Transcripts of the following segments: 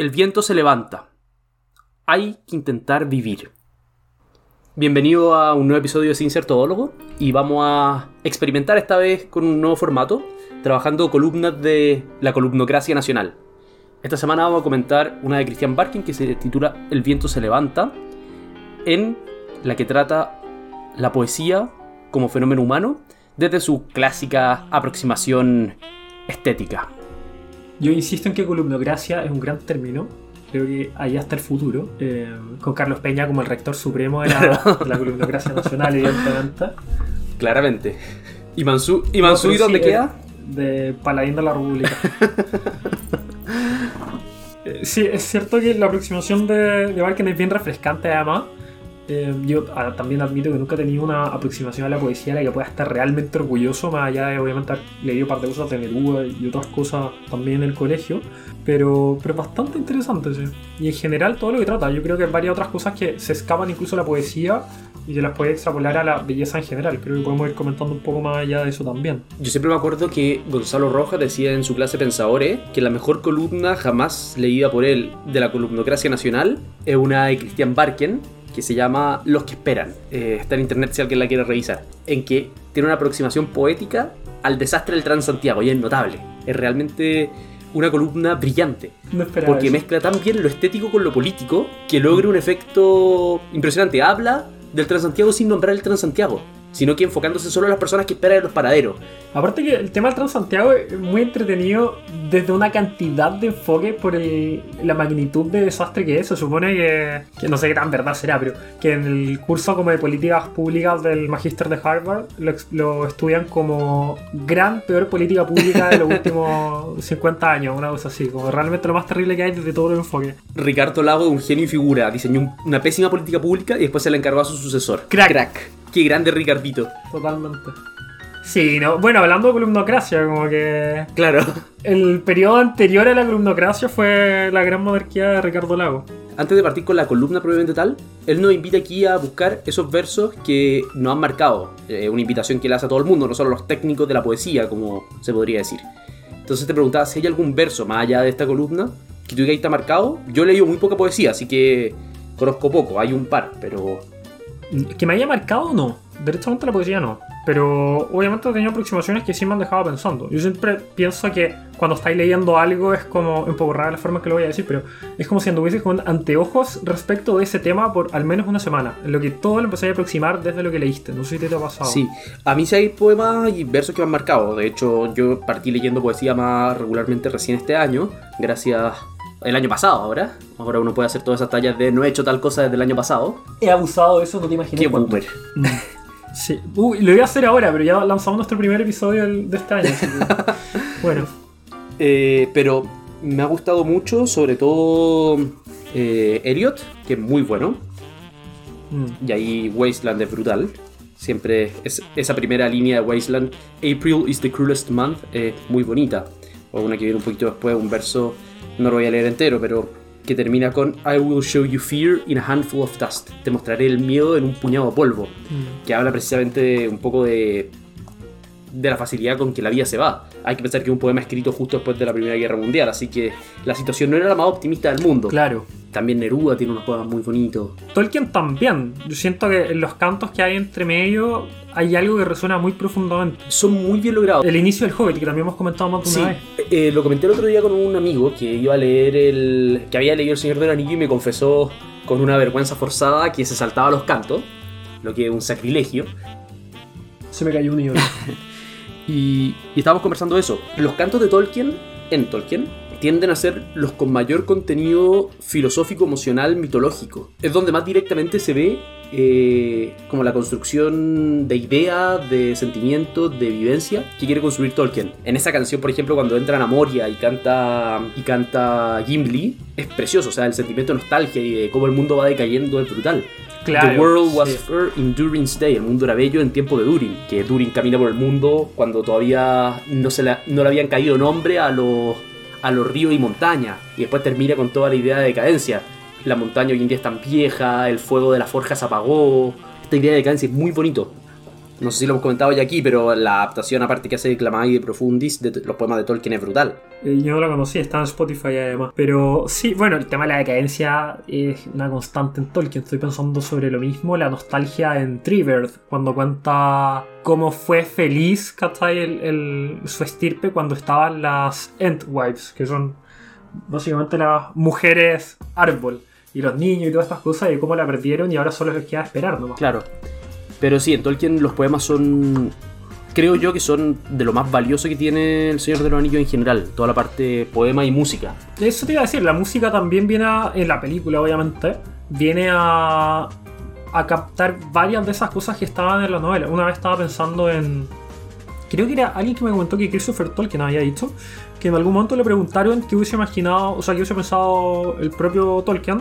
El viento se levanta. Hay que intentar vivir. Bienvenido a un nuevo episodio de Sin Ser y vamos a experimentar esta vez con un nuevo formato, trabajando columnas de la columnocracia nacional. Esta semana vamos a comentar una de Christian Barkin que se titula El viento se levanta, en la que trata la poesía como fenómeno humano desde su clásica aproximación estética. Yo insisto en que columnocracia es un gran término. Creo que allá está el futuro. eh, con Carlos Peña como el rector supremo de la, de la columnocracia nacional, evidentemente. Claramente. ¿Y Mansú, ¿y, No, Mansú, pero ¿y dónde sí, queda? eh, De Paladín de la República. Eh, sí, es cierto que la aproximación de, de Barken es bien refrescante, además. Eh, yo ah, también admito que nunca he tenido una aproximación a la poesía de la que pueda estar realmente orgulloso, más allá de obviamente leído un par de cosas de Neruda y otras cosas también en el colegio, pero, pero bastante interesante, sí. Y en general todo lo que trata, yo creo que hay varias otras cosas que se escapan incluso a la poesía y se las puede extrapolar a la belleza en general. Creo que podemos ir comentando un poco más allá de eso también. Yo siempre me acuerdo que Gonzalo Rojas decía en su clase Pensadores que la mejor columna jamás leída por él de la columnocracia nacional es una de Christian Barken que se llama Los que esperan. Eh, está en internet si alguien la quiere revisar. En que tiene una aproximación poética al desastre del Transantiago y es notable. Es realmente una columna brillante. No esperaba Porque eso. mezcla tan bien lo estético con lo político que logra un efecto impresionante. Habla del Transantiago sin nombrar el Transantiago, sino que enfocándose solo en las personas que esperan en los paraderos. Aparte que el tema del Transantiago es muy entretenido desde una cantidad de enfoque por el- la magnitud de desastre que es. Se supone que, que no sé qué tan verdad será, pero que en el curso como de políticas públicas del magíster de Harvard lo, estudian como gran peor política pública de los últimos 50 años, una cosa así, como realmente lo más terrible que hay desde todos los enfoques. Ricardo Lago, un genio y figura, diseñó un- una pésima política pública y después se la encargó a su sucesor. Crack. Qué grande Ricardito. Totalmente. Sí, no, bueno, hablando de columnocracia, como que Claro. El periodo anterior a la columnocracia fue la gran monarquía de Ricardo Lago. Antes de partir con la columna propiamente tal, él nos invita aquí a buscar esos versos que nos han marcado. Eh, una invitación que le hace a todo el mundo, no solo a los técnicos de la poesía, como se podría decir. Entonces te preguntaba si hay algún verso más allá de esta columna que tú digas que está marcado. Yo he leído muy poca poesía, así que conozco poco, hay un par, pero Que me haya marcado, no. Directamente la poesía no. Pero obviamente he tenido aproximaciones que sí me han dejado pensando. Yo siempre pienso que cuando estáis leyendo algo es como, un poco rara la forma que lo voy a decir, pero es como si anduvieses con anteojos respecto de ese tema por al menos una semana. En lo que todo lo empezáis a aproximar desde lo que leíste. No sé si te ha pasado. Sí, a mí sí hay poemas y versos que me han marcado. De hecho, yo partí leyendo poesía más regularmente recién este año, gracias el año pasado ahora. Ahora uno puede hacer todas esas tallas de no he hecho tal cosa desde el año pasado. He abusado de eso, no te imaginas. Qué cuánto. boomer. Sí, Uy, lo iba a hacer ahora, pero ya lanzamos nuestro primer episodio de este año. bueno, Eh, pero me ha gustado mucho, sobre todo eh, Elliot, que es muy bueno. mm, Y ahí Wasteland es brutal. Siempre es, esa primera línea de Wasteland, April is the cruelest month, es muy bonita. O una que viene un poquito después, un verso, no lo voy a leer entero, pero que termina con I will show you fear in a handful of dust. Te mostraré el miedo en un puñado de polvo. mm. Que habla precisamente de un poco de, de la facilidad con que la vida se va. Hay que pensar que es un poema escrito justo después de la Primera Guerra Mundial, así que la situación no era la más optimista del mundo. claro. También Neruda tiene unos poemas muy bonitos. Tolkien también. Yo siento que en los cantos que hay entre medio hay algo que resuena muy profundamente. Son muy bien logrados. El inicio del Hobbit, que también hemos comentado más de Sí, una vez. eh, lo comenté el otro día con un amigo que iba a leer el. que había leído El Señor del Anillo y me confesó con una vergüenza forzada que se saltaba los cantos, lo que es un sacrilegio. Se me cayó un ídolo. Y, y estábamos conversando de eso. Los cantos de Tolkien, en Tolkien, tienden a ser los con mayor contenido filosófico, emocional, mitológico. Es donde más directamente se ve eh, como la construcción de ideas, de sentimientos, de vivencia que quiere construir Tolkien. En esa canción, por ejemplo, cuando entran a Moria y canta, y canta Gimli, es precioso. O sea, el sentimiento de nostalgia y de cómo el mundo va decayendo es brutal. Claro, The world was sí. fair in Durin's day. El mundo era bello en tiempo de Durin. Que Durin camina por el mundo cuando todavía no, se la- no le habían caído nombre a los, a los ríos y montañas. Y después termina con toda la idea de decadencia. La montaña hoy en día es tan vieja, el fuego de la forja se apagó. Esta idea de decadencia es muy bonito. No sé si lo hemos comentado ya aquí, pero la adaptación aparte que hace de Clamai y de Profundis de los poemas de Tolkien es brutal. Eh, yo no la conocí, está en Spotify además. Pero sí, bueno, el tema de la decadencia es una constante en Tolkien. Estoy pensando sobre lo mismo, la nostalgia en Treebeard, cuando cuenta cómo fue feliz, ¿cachai? El, el- su estirpe cuando estaban las Entwives, que son básicamente las mujeres árbol. Y los niños y todas estas cosas, y cómo la perdieron y ahora solo les queda esperar nomás. Claro. Pero sí, en Tolkien los poemas son. Creo yo que son de lo más valioso que tiene el Señor de los Anillos en general. Toda la parte poema y música. Eso te iba a decir, la música también viene a- en la película, obviamente, viene a, a captar varias de esas cosas que estaban en la novela. Una vez estaba pensando en. Creo que era alguien que me comentó que Christopher Tolkien había dicho que en algún momento le preguntaron qué hubiese imaginado, o sea, qué hubiese pensado el propio Tolkien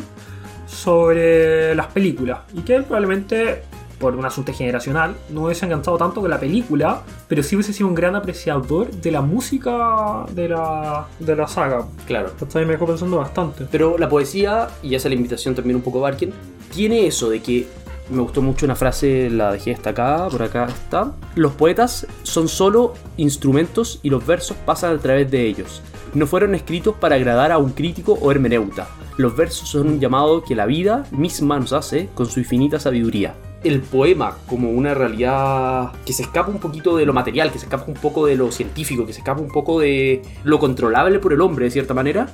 sobre las películas. Y que él probablemente, por un asunto generacional, no hubiese enganchado tanto con la película, pero sí hubiese sido un gran apreciador de la música de la, de la saga. Claro. Esto me dejó pensando bastante. Pero la poesía, y esa es la invitación también un poco a Barkin, tiene eso de que me gustó mucho una frase, la dejé destacada, por acá está. Los poetas son solo instrumentos y los versos pasan a través de ellos. No fueron escritos para agradar a un crítico o hermeneuta. Los versos son un llamado que la vida misma nos hace con su infinita sabiduría. El poema como una realidad que se escapa un poquito de lo material, que se escapa un poco de lo científico, que se escapa un poco de lo controlable por el hombre de cierta manera,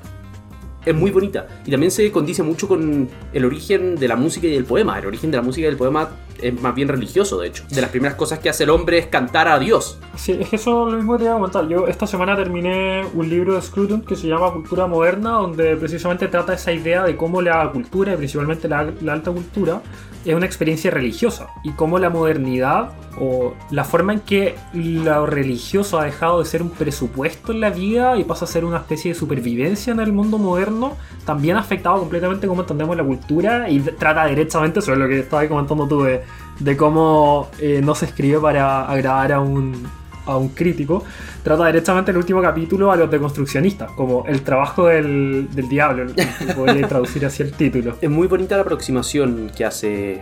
es muy bonita. Y también se condice mucho con el origen de la música y del poema. El origen de la música y del poema es más bien religioso, de hecho. De las primeras cosas que hace el hombre es cantar a Dios. Sí, es que eso es lo mismo que te iba a comentar. Yo esta semana terminé un libro de Scruton que se llama Cultura Moderna, donde precisamente trata esa idea de cómo la cultura, y principalmente la, alta cultura, es una experiencia religiosa. Y cómo la modernidad, o la forma en que lo religioso ha dejado de ser un presupuesto en la vida y pasa a ser una especie de supervivencia en el mundo moderno, también ha afectado completamente cómo entendemos la cultura y trata directamente sobre lo que estabas comentando tú de, de cómo eh, no se escribe para agradar a un, a un crítico, trata directamente el último capítulo a los deconstruccionistas, como el trabajo del, del diablo, podría traducir así el título. Es muy bonita la aproximación que hace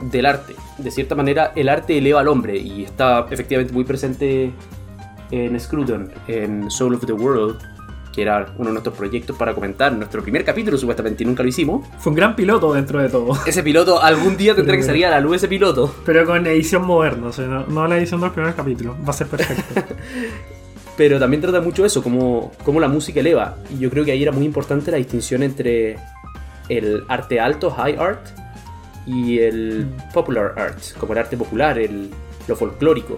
del arte. De cierta manera, el arte eleva al hombre y está efectivamente muy presente en Scruton, en Soul of the World, que era uno de nuestros proyectos para comentar nuestro primer capítulo, supuestamente, y nunca lo hicimos. Fue un gran piloto dentro de todo, Ese piloto, algún día tendrá que salir a la luz ese piloto. pero con edición moderna, o sea, no, no la edición de los primeros capítulos, va a ser perfecto. Pero también trata mucho eso, cómo, cómo la música eleva. Y yo creo que ahí era muy importante la distinción entre el arte alto, high art, y el popular art, como el arte popular, el, lo folclórico.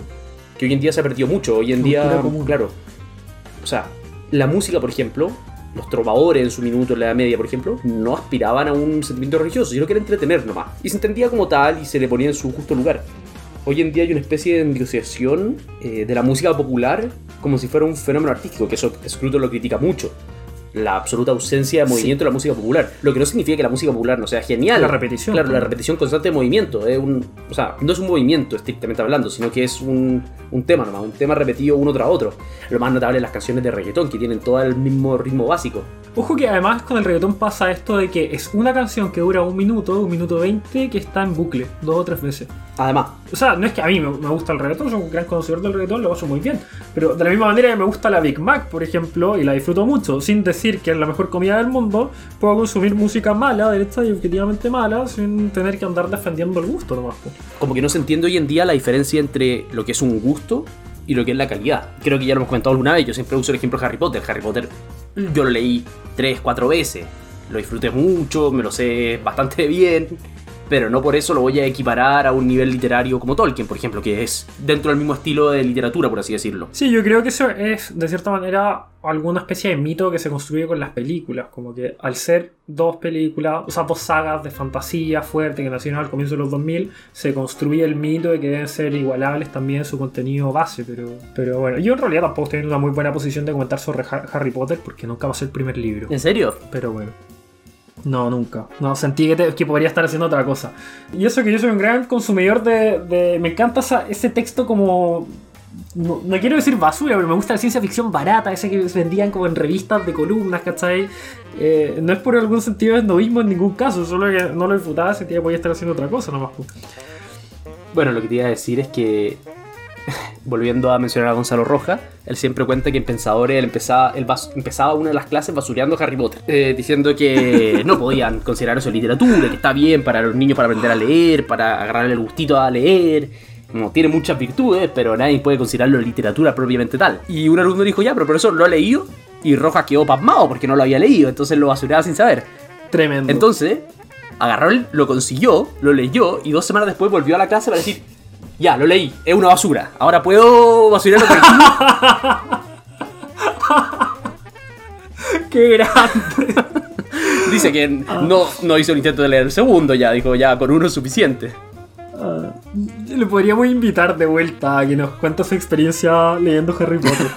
Que hoy en día se ha perdido mucho. Hoy en día, común. claro. O sea, la música, por ejemplo, los trovadores en su minuto en la Edad Media, por ejemplo, no aspiraban a un sentimiento religioso, sino que era entretener nomás. Y se entendía como tal y se le ponía en su justo lugar. Hoy en día hay una especie de endioseación eh, de la música popular como si fuera un fenómeno artístico, que eso Scruton lo critica mucho. La absoluta ausencia de movimiento de la música popular. Lo que no significa que la música popular no sea genial. La repetición. Claro, la repetición constante de movimiento. Es un, o sea, no es un movimiento estrictamente hablando, sino que es un, un tema nomás, un tema repetido uno tras otro. Lo más notable es las canciones de reggaetón, que tienen todo el mismo ritmo básico. Ojo que además con el reggaetón pasa esto de que es una canción que dura un minuto, un minuto veinte, que está en bucle dos o tres veces. Además, O sea, no es que a mí me, me gusta el reggaetón, soy un gran conocedor del reggaetón, lo paso muy bien. Pero de la misma manera que me gusta la Big Mac, por ejemplo, y la disfruto mucho, sin decir que es la mejor comida del mundo, puedo consumir música mala, derecha y objetivamente mala, sin tener que andar defendiendo el gusto nomás. como que no se entiende hoy en día la diferencia entre lo que es un gusto y lo que es la calidad. Creo que ya lo hemos comentado alguna vez, yo siempre uso el ejemplo de Harry Potter. Harry Potter yo lo leí tres, cuatro veces, lo disfruté mucho, me lo sé bastante bien, pero no por eso lo voy a equiparar a un nivel literario como Tolkien, por ejemplo, que es dentro del mismo estilo de literatura, por así decirlo. Sí, yo creo que eso es, de cierta manera, alguna especie de mito que se construye con las películas. Como que al ser dos películas, o sea, dos sagas de fantasía fuerte que nacieron al comienzo de los 2000, se construye el mito de que deben ser igualables también en su contenido base. Pero, pero bueno, yo en realidad tampoco estoy en una muy buena posición de comentar sobre Ha- Harry Potter porque nunca va a ser el primer libro. ¿En serio? Pero bueno. No, nunca. No, sentí que, que podría estar haciendo otra cosa. Y eso que yo soy un gran consumidor de... me encanta esa- ese texto como... No, no quiero decir basura, pero me gusta la ciencia ficción barata, ese que vendían como en revistas de columnas, ¿cachai? Eh, no es por algún sentido de esnovismo en ningún caso, solo que no lo disfrutaba, sentía que podía estar haciendo otra cosa nomás. pues. Bueno, lo que te iba a decir es que, volviendo a mencionar a Gonzalo Roja, él siempre cuenta que en Pensadores él empezaba, él bas- empezaba una de las clases basureando Harry Potter, eh, diciendo que no podían considerar eso literatura, que está bien para los niños para aprender a leer, para agarrarle el gustito a leer. Como tiene muchas virtudes, pero nadie puede considerarlo literatura propiamente tal. Y un alumno dijo, ya, pero profesor, ¿lo ha leído? Y Rojas quedó pasmado porque no lo había leído, entonces lo basureaba sin saber. Tremendo. Entonces, agarró, lo consiguió, lo leyó y dos semanas después volvió a la clase para decir, ya, lo leí, es una basura, ahora puedo basurarlo tranquilo. ¡Qué grande! Dice que no, no hizo el intento de leer el segundo ya, dijo, ya, con uno es suficiente. Ah, le podríamos invitar de vuelta a que nos cuente su experiencia leyendo Harry Potter.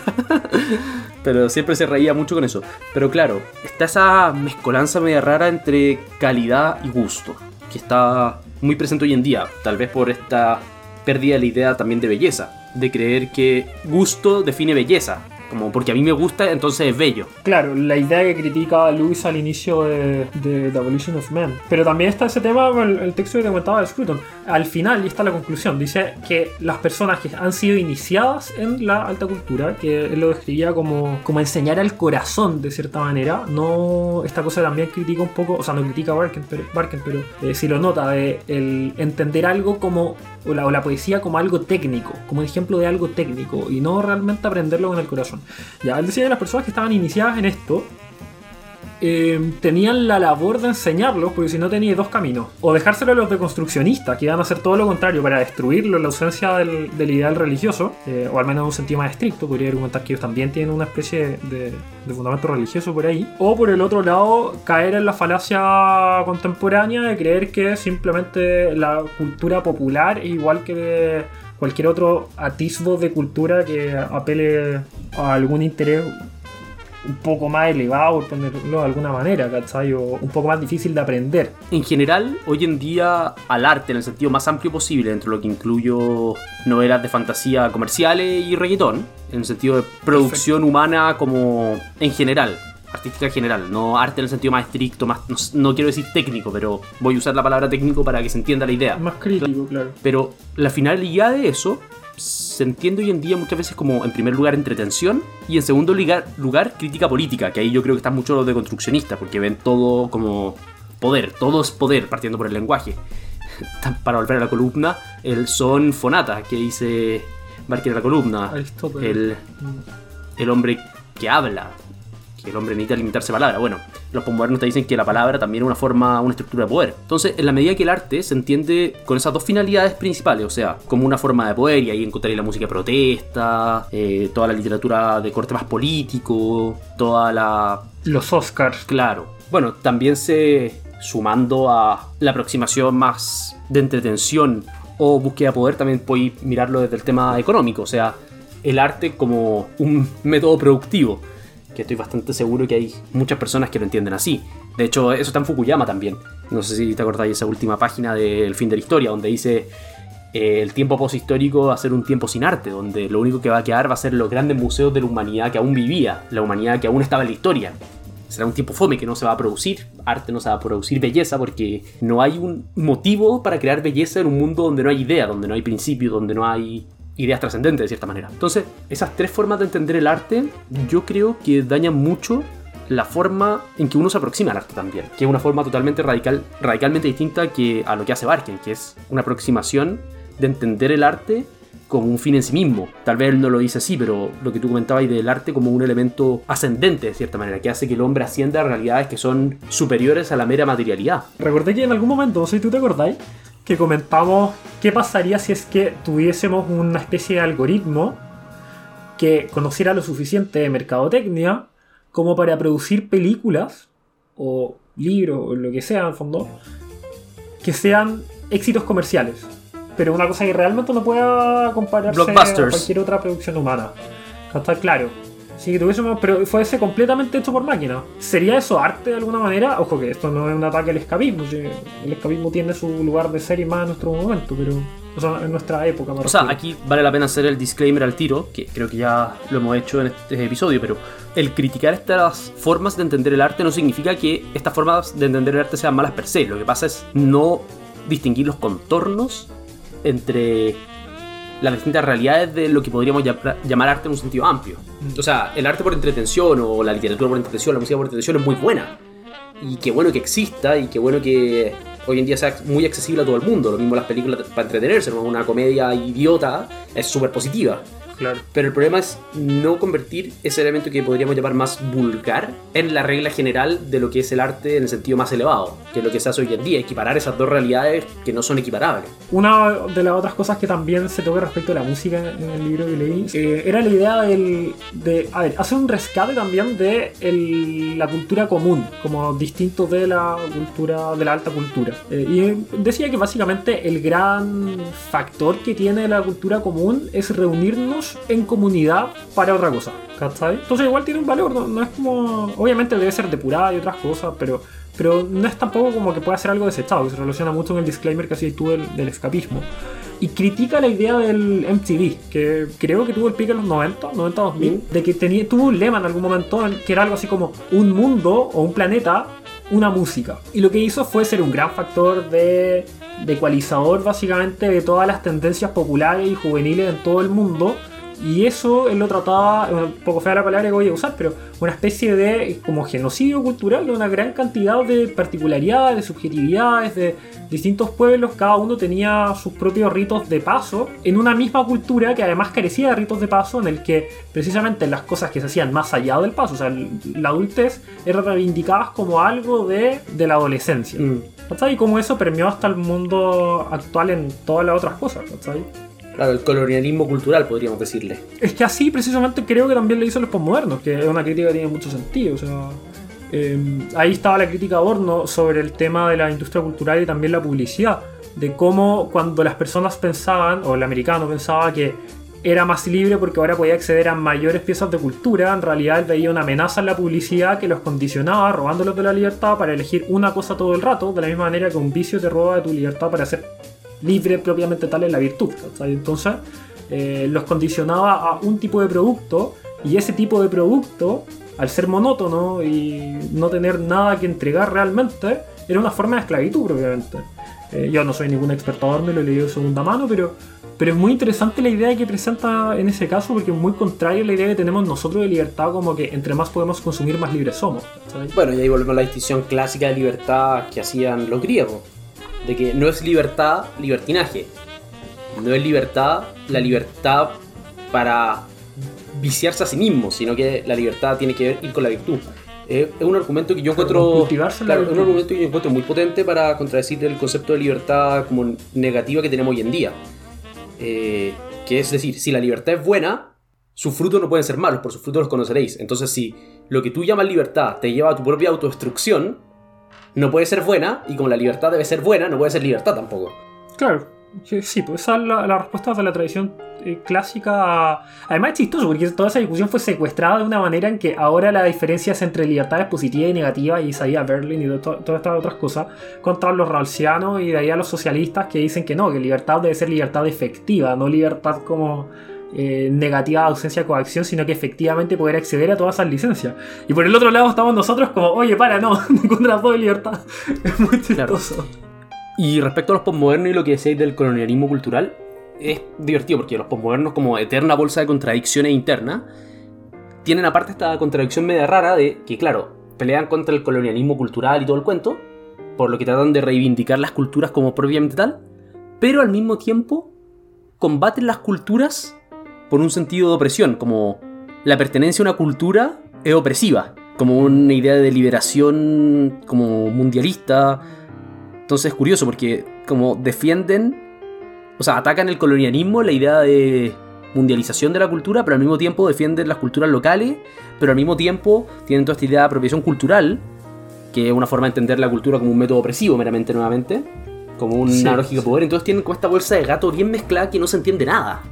Pero siempre se reía mucho con eso. Pero claro, está esa mezcolanza media rara entre calidad y gusto, que está muy presente hoy en día, tal vez por esta de la idea también de belleza, de creer que gusto define belleza, como porque a mí me gusta, entonces es bello. Claro, la idea que critica Lewis al inicio de, de The Evolution of Man. Pero también está ese tema el, el texto que te comentaba de Scruton. Al final, y está la conclusión, dice que las personas que han sido iniciadas en la alta cultura, que él lo describía como, como enseñar al corazón de cierta manera, no esta cosa también critica un poco, o sea, no critica a Barken, pero, Barken, pero eh, si lo nota, de el entender algo como, o la, o la poesía como algo técnico, como ejemplo de algo técnico, y no realmente aprenderlo con el corazón. Ya, él decía que las personas que estaban iniciadas en esto eh, tenían la labor de enseñarlos, porque si no teníais dos caminos. O dejárselo a los deconstruccionistas, que iban a hacer todo lo contrario para destruirlo en la ausencia del, del ideal religioso, eh, o al menos en un sentido más estricto, podría argumentar que ellos también tienen una especie de, de fundamento religioso por ahí. O por el otro lado, caer en la falacia contemporánea de creer que simplemente la cultura popular, es igual que de cualquier otro atisbo de cultura que apele a algún interés un poco más elevado, por ponerlo de alguna manera, ¿cachai? O un poco más difícil de aprender. En general, hoy en día al arte en el sentido más amplio posible, dentro de lo que incluyo novelas de fantasía comerciales y reggaetón, en el sentido de producción humana como en general, artística en general, no arte en el sentido más estricto, más no, no quiero decir técnico, pero voy a usar la palabra técnico para que se entienda la idea. Más crítico, claro. Pero la finalidad de eso se entiende hoy en día muchas veces como, en primer lugar, entretención y en segundo lugar, lugar crítica política, que ahí yo creo que están mucho los deconstruccionistas, porque ven todo como poder, todo es poder, partiendo por el lenguaje. Para volver a la columna, el son fonata, que dice Barker en la columna, el, el hombre que habla, que el hombre necesita limitarse a palabra. Bueno, los postmodernos te dicen que la palabra también es una forma, una estructura de poder. Entonces, en la medida que el arte se entiende con esas dos finalidades principales, o sea, como una forma de poder, y ahí encontraréis la música de protesta, eh, toda la literatura de corte más político, toda la Los Oscars. Claro. Bueno, también se sumando a la aproximación más de entretención o búsqueda de poder, también podéis mirarlo desde el tema económico, o sea, el arte como un método productivo, que estoy bastante seguro que hay muchas personas que lo entienden así. De hecho, eso está en Fukuyama también. No sé si te acordáis de esa última página del fin de la historia, donde dice eh, el tiempo poshistórico va a ser un tiempo sin arte, donde lo único que va a quedar va a ser los grandes museos de la humanidad que aún vivía, la humanidad que aún estaba en la historia. Será un tiempo fome que no se va a producir arte, no se va a producir belleza, porque no hay un motivo para crear belleza en un mundo donde no hay idea, donde no hay principio, donde no hay ideas trascendentes de cierta manera. Entonces, esas tres formas de entender el arte, yo creo que dañan mucho la forma en que uno se aproxima al arte también, que es una forma totalmente radical, radicalmente distinta que a lo que hace Barken, que es una aproximación de entender el arte como un fin en sí mismo. Tal vez no lo dice así, pero lo que tú comentabas del arte como un elemento ascendente de cierta manera, que hace que el hombre ascienda a realidades que son superiores a la mera materialidad. Recordé que en algún momento, no sé si tú te acordáis, que comentamos qué pasaría si es que tuviésemos una especie de algoritmo que conociera lo suficiente de mercadotecnia como para producir películas o libros o lo que sea en el fondo que sean éxitos comerciales. Pero una cosa que realmente no pueda compararse a cualquier otra producción humana. Está claro. Si tuviésemos, pero fuese completamente hecho por máquina. ¿Sería eso arte de alguna manera? Ojo que esto no es un ataque al escapismo. El escapismo tiene su lugar de ser y más en nuestro momento, pero. O sea, en nuestra época. O sea, aquí vale la pena hacer el disclaimer al tiro, que creo que ya lo hemos hecho en este episodio, pero el criticar estas formas de entender el arte no significa que estas formas de entender el arte sean malas per se. Lo que pasa es no distinguir los contornos entre las distintas realidades de lo que podríamos llamar arte en un sentido amplio. O sea, el arte por entretención o la literatura por entretención, la música por entretención es muy buena. Y qué bueno que exista y qué bueno que hoy en día sea muy accesible a todo el mundo. Lo mismo las películas para entretenerse, una comedia idiota es súper positiva. Pero el problema es no convertir ese elemento que podríamos llamar más vulgar en la regla general de lo que es el arte en el sentido más elevado, que es lo que se hace hoy en día, equiparar esas dos realidades que no son equiparables. Una de las otras cosas que también se toca respecto a la música en el libro que leí eh, era la idea del, de a ver, hacer un rescate también de la cultura común, como distinto de la cultura, de la alta cultura. Eh, y decía que básicamente el gran factor que tiene la cultura común es reunirnos en comunidad para otra cosa. Entonces igual tiene un valor, no, es como... Obviamente debe ser depurada y otras cosas, pero, pero no es tampoco como que pueda ser algo desechado, que se relaciona mucho con el disclaimer que hacía tú del, del escapismo y critica la idea del MTV, que creo que tuvo el pico en los 90, 90 2000, de que tenía, tuvo un lema en algún momento que era algo así como un mundo o un planeta, una música. Y lo que hizo fue ser un gran factor de, de ecualizador básicamente de todas las tendencias populares y juveniles en todo el mundo y eso él lo trataba, un poco fea la palabra que voy a usar, pero una especie de como genocidio cultural de una gran cantidad de particularidades, de subjetividades, de distintos pueblos. Cada uno tenía sus propios ritos de paso en una misma cultura que además carecía de ritos de paso en el que precisamente las cosas que se hacían más allá del paso, o sea, la adultez, eran reivindicadas como algo de, de la adolescencia. Mm. Y como eso permeó hasta el mundo actual en todas las otras cosas. ¿sabes? Claro, el colonialismo cultural, podríamos decirle. Es que así precisamente creo que también le hizo los posmodernos, que es una crítica que tiene mucho sentido. O sea, em, ahí estaba la crítica a sobre el tema de la industria cultural y también la publicidad. De cómo cuando las personas pensaban, o el americano pensaba que era más libre porque ahora podía acceder a mayores piezas de cultura, en realidad veía una amenaza en la publicidad que los condicionaba, robándolos de la libertad para elegir una cosa todo el rato, de la misma manera que un vicio te roba de tu libertad para hacer libre propiamente tal es la virtud. Entonces eh, los condicionaba a un tipo de producto y ese tipo de producto, al ser monótono y no tener nada que entregar realmente, era una forma de esclavitud propiamente. Eh, yo no soy ningún experto me lo he leído de segunda mano, pero, pero es muy interesante la idea que presenta en ese caso porque es muy contrario a la idea que tenemos nosotros de libertad, como que entre más podemos consumir, más libres somos. Bueno, y ahí volvemos a la distinción clásica de libertad que hacían los griegos de que no es libertad, libertinaje. No es libertad, la libertad para viciarse a sí mismo, sino que la libertad tiene que ver ir con la virtud. es un argumento que yo encuentro claro, un argumento que yo encuentro muy potente para contradecir el concepto de libertad como negativa que tenemos hoy en día. Eh, que es decir, si la libertad es buena, sus frutos no pueden ser malos, por sus frutos los conoceréis. Entonces, si lo que tú llamas libertad te lleva a tu propia autodestrucción, no puede ser buena, y como la libertad debe ser buena, no puede ser libertad tampoco. Claro, sí, pues esa es la, respuesta de la tradición eh, clásica. Además es chistoso, porque toda esa discusión fue secuestrada de una manera en que ahora la diferencia es entre libertades positivas y negativas, y Isaiah Berlin y todas estas otras cosas, contra los ralcianos y de ahí a los socialistas que dicen que no, que libertad debe ser libertad efectiva, no libertad como eh, negativa ausencia de coacción, sino que efectivamente poder acceder a todas esas licencias. Y por el otro lado estamos nosotros como, oye, para, no, contra la de libertad. Es muy chistoso. Y respecto a los postmodernos y lo que decíais del colonialismo cultural, es divertido porque los postmodernos, como eterna bolsa de contradicciones internas, tienen aparte esta contradicción media rara de que, claro, pelean contra el colonialismo cultural y todo el cuento, por lo que tratan de reivindicar las culturas como propiamente tal, pero al mismo tiempo combaten las culturas por un sentido de opresión, como la pertenencia a una cultura es opresiva, como una idea de liberación como mundialista. Entonces es curioso porque como defienden, o sea, atacan el colonialismo, la idea de mundialización de la cultura, pero al mismo tiempo defienden las culturas locales, pero al mismo tiempo tienen toda esta idea de apropiación cultural, que es una forma de entender la cultura como un método opresivo meramente nuevamente, como una lógica de poder. Entonces tienen como esta bolsa de gato bien mezclada que no se entiende nada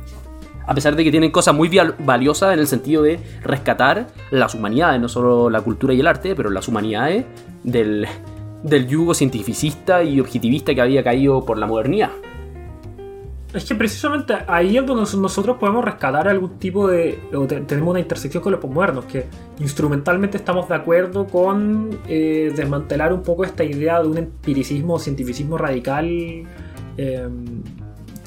a pesar de que tienen cosas muy valiosas en el sentido de rescatar las humanidades, no solo la cultura y el arte, pero las humanidades del, yugo cientificista y objetivista que había caído por la modernidad. Es que precisamente ahí es donde nosotros podemos rescatar algún tipo de. o tenemos una intersección con los posmodernos, que instrumentalmente estamos de acuerdo con eh, desmantelar un poco esta idea de un empiricismo o cientificismo radical. Eh,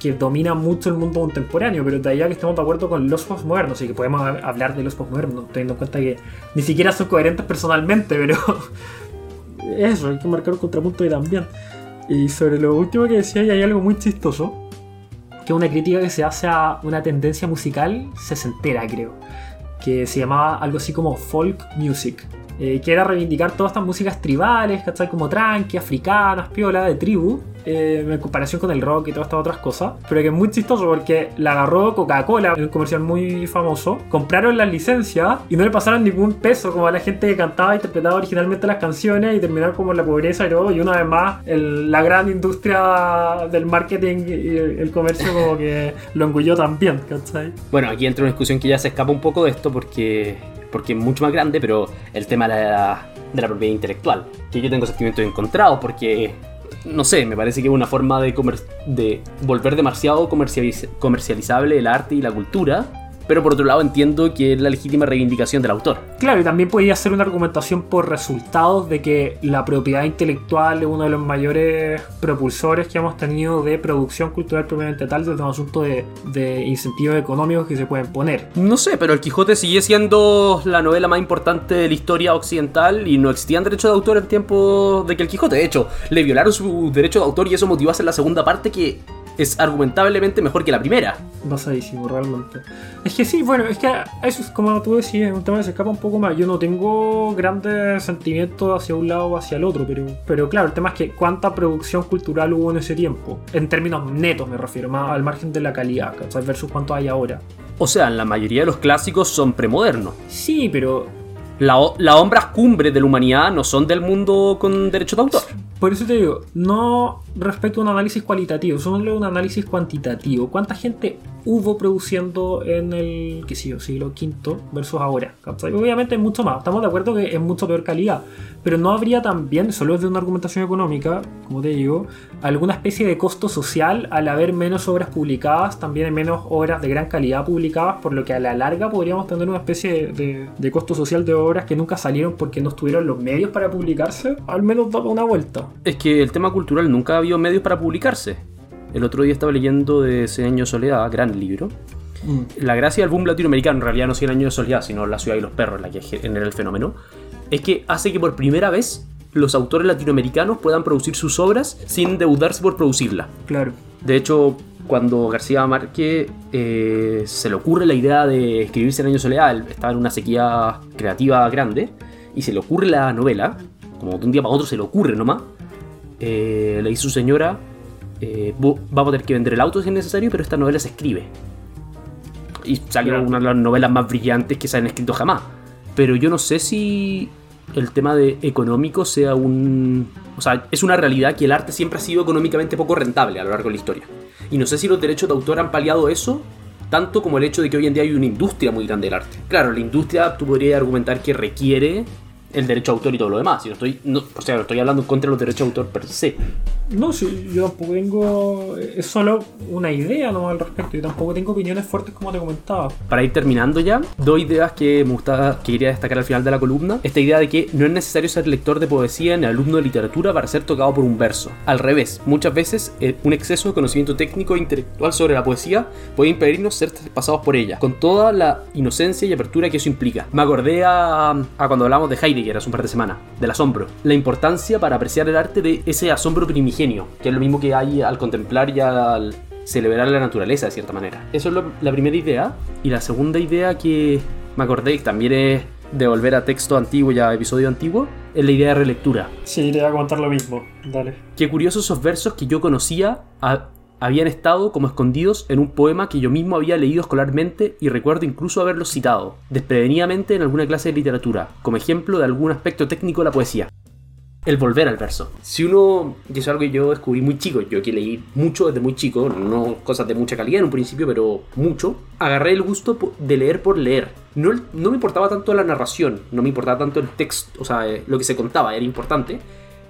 que domina mucho el mundo contemporáneo, pero de allá que estamos de acuerdo con los postmodernos y que podemos hablar de los postmodernos, teniendo en cuenta que ni siquiera son coherentes personalmente, pero eso, hay que marcar un contrapunto ahí también. Y sobre lo último que decía, hay algo muy chistoso, que es una crítica que se hace a una tendencia musical sesentera, creo, que se llamaba algo así como folk music. Eh, que era reivindicar todas estas músicas tribales, ¿cachai? Como tranqui, africanas, piola, de tribu, eh, en comparación con el rock y todas estas otras cosas. Pero que es muy chistoso porque la agarró Coca-Cola un comercial muy famoso. Compraron las licencias y no le pasaron ningún peso como a la gente que cantaba e interpretaba originalmente las canciones y terminaron como en la pobreza y todo. Y una vez más, la gran industria del marketing y el comercio como que lo engulló también, ¿cachai? Bueno, aquí entra una discusión que ya se escapa un poco de esto porque porque es mucho más grande, pero el tema de la, de la propiedad intelectual, que yo tengo sentimientos encontrados porque, no sé, me parece que es una forma de, de volver demasiado comercializable el arte y la cultura pero por otro lado entiendo que es la legítima reivindicación del autor. Claro, y también podría ser una argumentación por resultados de que la propiedad intelectual es uno de los mayores propulsores que hemos tenido de producción cultural propiamente tal desde un asunto de, de incentivos económicos que se pueden poner. No sé, pero El Quijote sigue siendo la novela más importante de la historia occidental y no existían derechos de autor en tiempo de que El Quijote, de hecho, le violaron su derecho de autor y eso motivó a hacer la segunda parte que es argumentablemente mejor que la primera. Basadísimo, realmente. Es que sí, bueno, es que eso es como tú decías, un tema que se escapa un poco más. Yo no tengo grandes sentimientos hacia un lado o hacia el otro, pero, pero claro, el tema es que cuánta producción cultural hubo en ese tiempo. En términos netos me refiero, más al margen de la calidad, ¿cachai? Versus cuánto hay ahora. O sea, la mayoría de los clásicos son premodernos. Sí, pero las la obras cumbres de la humanidad no son del mundo con derecho de autor. Por eso te digo, no respecto a un análisis cualitativo, solo un análisis cuantitativo. ¿Cuánta gente hubo produciendo en el qué sé yo, siglo V versus ahora? Obviamente es mucho más. Estamos de acuerdo que es mucho peor calidad. Pero no habría también, solo desde una argumentación económica, como te digo, alguna especie de costo social al haber menos obras publicadas, también hay menos obras de gran calidad publicadas, por lo que a la larga podríamos tener una especie de, costo social de obras que nunca salieron porque no estuvieron los medios para publicarse, al menos daba una vuelta. Es que el tema cultural nunca ha habido medios para publicarse. El otro día estaba leyendo de 100 años de soledad, gran libro. Mm. La gracia del boom latinoamericano, en realidad no 100 años de soledad, sino La ciudad y los perros, la que genera el fenómeno, es que hace que por primera vez los autores latinoamericanos puedan producir sus obras sin deudarse por producirla. Claro. De hecho, cuando García Márquez eh, se le ocurre la idea de escribir Cien años de soledad, estaba en una sequía creativa grande, y se le ocurre la novela, como de un día para otro se le ocurre nomás, eh, le dice su señora, eh, va a tener que vender el auto si es necesario, pero esta novela se escribe. Y salió una de las novelas más brillantes que se han escrito jamás. Pero yo no sé si el tema de económico sea un... O sea, es una realidad que el arte siempre ha sido económicamente poco rentable a lo largo de la historia. Y no sé si los derechos de autor han paliado eso tanto como el hecho de que hoy en día hay una industria muy grande del arte. Claro, la industria tú podrías argumentar que requiere el derecho de autor y todo lo demás. No estoy, no, o sea, no estoy hablando contra los derechos de autor per se. No, si yo tampoco tengo. Es solo una idea ¿no? al respecto. Yo tampoco tengo opiniones fuertes como te comentaba. Para ir terminando ya, dos ideas que me gustaba, que quería destacar al final de la columna. Esta idea de que no es necesario ser lector de poesía ni alumno de literatura para ser tocado por un verso. Al revés, muchas veces eh, un exceso de conocimiento técnico e intelectual sobre la poesía puede impedirnos ser pasados por ella, con toda la inocencia y apertura que eso implica. Me acordé a, a cuando hablamos de Heidegger hace un par de semanas, del asombro. La importancia para apreciar el arte de ese asombro primigenio que es lo mismo que hay al contemplar y al celebrar la naturaleza de cierta manera. Eso es la primera idea. Y la segunda idea que me acordé, también es de volver a texto antiguo y a episodio antiguo, es la idea de relectura. Sí, te voy a contar lo mismo. Dale. Qué curioso esos versos que yo conocía habían estado como escondidos en un poema que yo mismo había leído escolarmente y recuerdo incluso haberlos citado, desprevenidamente en alguna clase de literatura, como ejemplo de algún aspecto técnico de la poesía el volver al verso. Si uno, y eso es algo que yo descubrí muy chico, yo que leí mucho desde muy chico, no cosas de mucha calidad en un principio, pero mucho, agarré el gusto de leer por leer. No, no me importaba tanto la narración, no me importaba tanto el texto, o sea, eh, lo que se contaba era importante,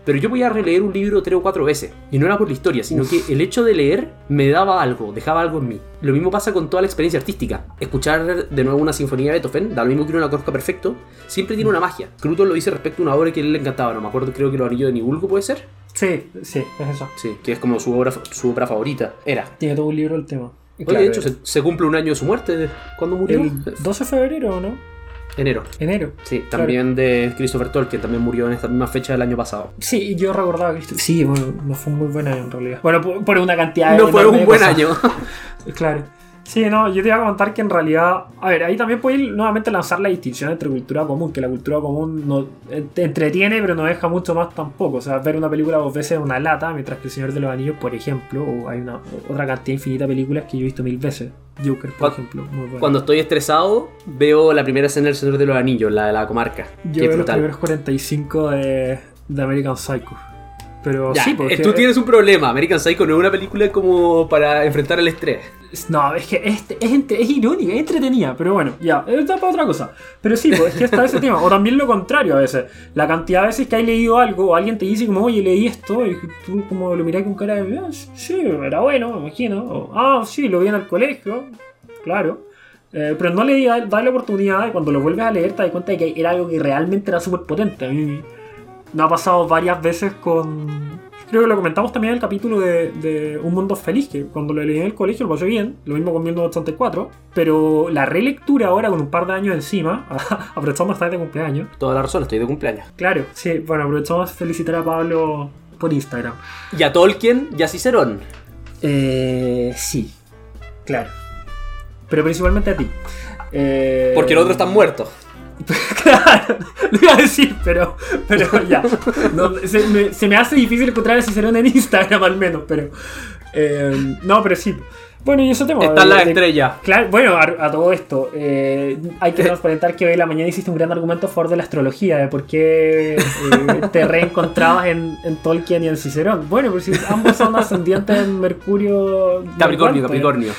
pero yo voy a releer un libro tres o cuatro veces. Y no era por la historia, sino que el hecho de leer me daba algo, dejaba algo en mí. Lo mismo pasa con toda la experiencia artística. Escuchar de nuevo una sinfonía de Beethoven, da lo mismo que uno la conozca perfecto, siempre tiene una magia. Cruton lo dice respecto a una obra que a él le encantaba, no me acuerdo, creo que lo anillo de Nibulco puede ser. Sí, sí, es eso. Sí, que es como su obra, su obra favorita. Era. Tiene todo un libro el tema. Oye, Claro, de hecho, se, se cumple un año de su muerte. ¿Cuándo murió? el 12 de febrero, ¿o ¿no? Enero. Enero. Sí, también de Christopher Tolkien, también murió en esta misma fecha del año pasado. Sí, yo recordaba que... Sí, bueno, no fue un muy buen año en realidad. Bueno, por, por una cantidad No fue un de buen cosas. año. Claro. Sí, no, yo te iba a contar que en realidad. A ver, ahí también puedes nuevamente lanzar la distinción entre cultura común, que la cultura común no te entretiene, pero no deja mucho más tampoco. O sea, ver una película dos veces es una lata, mientras que El Señor de los Anillos, por ejemplo, o hay una otra cantidad infinita de películas que yo he visto mil veces. Joker, por ejemplo, muy buena. Cuando estoy estresado, veo la primera escena del Señor de los Anillos, la de la comarca. yo veo los primeros 45 de, de American Psycho. Pero Ya, sí, eh, porque. tú tienes un problema. American Psycho no es una película como para enfrentar el estrés. No, es que es, es, entre- es irónica, es entretenida, pero bueno, ya, está para otra cosa. Pero sí, pues es que está ese tema. O también lo contrario a veces. La cantidad de veces que hay leído algo, o alguien te dice como, oye, leí esto, y tú como lo mirás con cara de, "Ah, sí, era bueno, me imagino. O, ah, sí, lo vi en el colegio, claro. Eh, pero no le di da la oportunidad y cuando lo vuelves a leer te das cuenta de que era algo que realmente era súper potente. A mí me ha pasado varias veces con... Creo que lo comentamos también en el capítulo de, de Un Mundo Feliz, que cuando lo leí en el colegio lo pasé bien, lo mismo con 1984, pero la relectura ahora con un par de años encima, aprovechando estar de cumpleaños, Toda la razón, estoy de cumpleaños. claro, sí, bueno, aprovechamos felicitar a Pablo por Instagram. Y a Tolkien y a Cicerón. Eh, sí, claro, pero principalmente a ti. Eh, Porque los otros están muertos. Claro, lo iba a decir, pero, pero ya. No, se, me, se me hace difícil encontrar a Cicerón en Instagram al menos, pero. eh, no, pero sí. Bueno, y eso tema. Están de- las de- estrellas. Claro, bueno, a, a todo esto, eh, hay que transparentar que hoy en la mañana hiciste un gran argumento a favor de la astrología, de por qué eh, te reencontrabas en, en Tolkien y en Cicerón. Bueno, pero si ambos son ascendientes en Mercurio. Capricornio. Capricornio.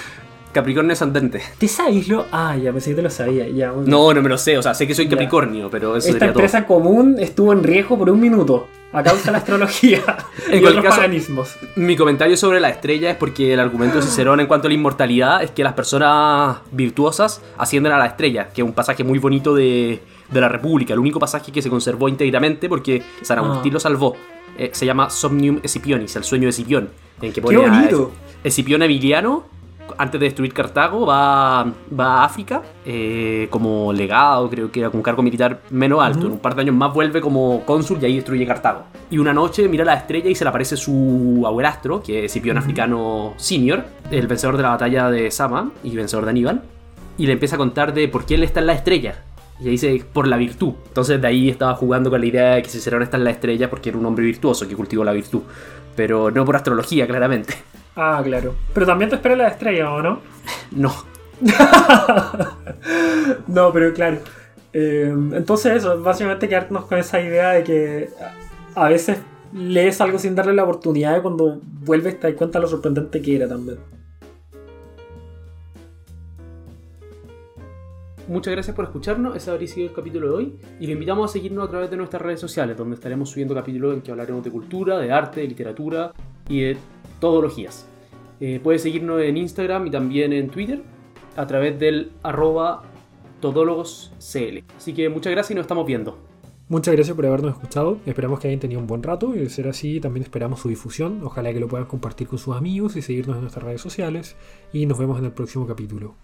Capricornio ascendente. ¿Te sabes lo? Ah, ya pensé que te lo sabía. Ya, bien. No, no me lo sé. O sea, sé que soy Ya. Capricornio, pero eso Esta sería todo. empresa común estuvo en riesgo por un minuto a causa de la astrología En y cualquier otros caso- paganismos. Mi comentario sobre la estrella es porque el argumento de Cicerón en cuanto a la inmortalidad es que las personas virtuosas ascienden a la estrella, que es un pasaje muy bonito de, de la República, el único pasaje que se conservó íntegramente porque San Agustín Ah. lo salvó. Eh, se llama Somnium Escipionis, el sueño de Escipión, en que ¡Qué a bonito! Escipión Emiliano, antes de destruir Cartago, va, va a África eh, como legado, creo que era con cargo militar menos alto. Ujú. En un par de años más vuelve como cónsul y ahí destruye Cartago. Y una noche mira la estrella y se le aparece su abuelastro, que es Escipión Ujú. Africano Senior, el vencedor de la batalla de Sama y vencedor de Aníbal. Y le empieza a contar de por qué él está en la estrella. Y ahí dice, por la virtud. Entonces de ahí estaba jugando con la idea de que Cicerón está en la estrella porque era un hombre virtuoso que cultivó la virtud. Pero no por astrología, claramente. Ah, claro. Pero también te espera la estrella, ¿o no? No. no, pero claro. Eh, entonces eso, básicamente quedarnos con esa idea de que a veces lees algo sin darle la oportunidad y cuando vuelves te das cuenta de lo sorprendente que era también. Muchas gracias por escucharnos, ese habría sido el capítulo de hoy y lo invitamos a seguirnos a través de nuestras redes sociales donde estaremos subiendo capítulos en que hablaremos de cultura, de arte, de literatura y de todologías. Eh, puedes seguirnos en Instagram y también en Twitter a través del arroba todólogoscl. Así que muchas gracias y nos estamos viendo. Muchas gracias por habernos escuchado. Esperamos que hayan tenido un buen rato y de ser así también esperamos su difusión. Ojalá que lo puedan compartir con sus amigos y seguirnos en nuestras redes sociales. Y nos vemos en el próximo capítulo.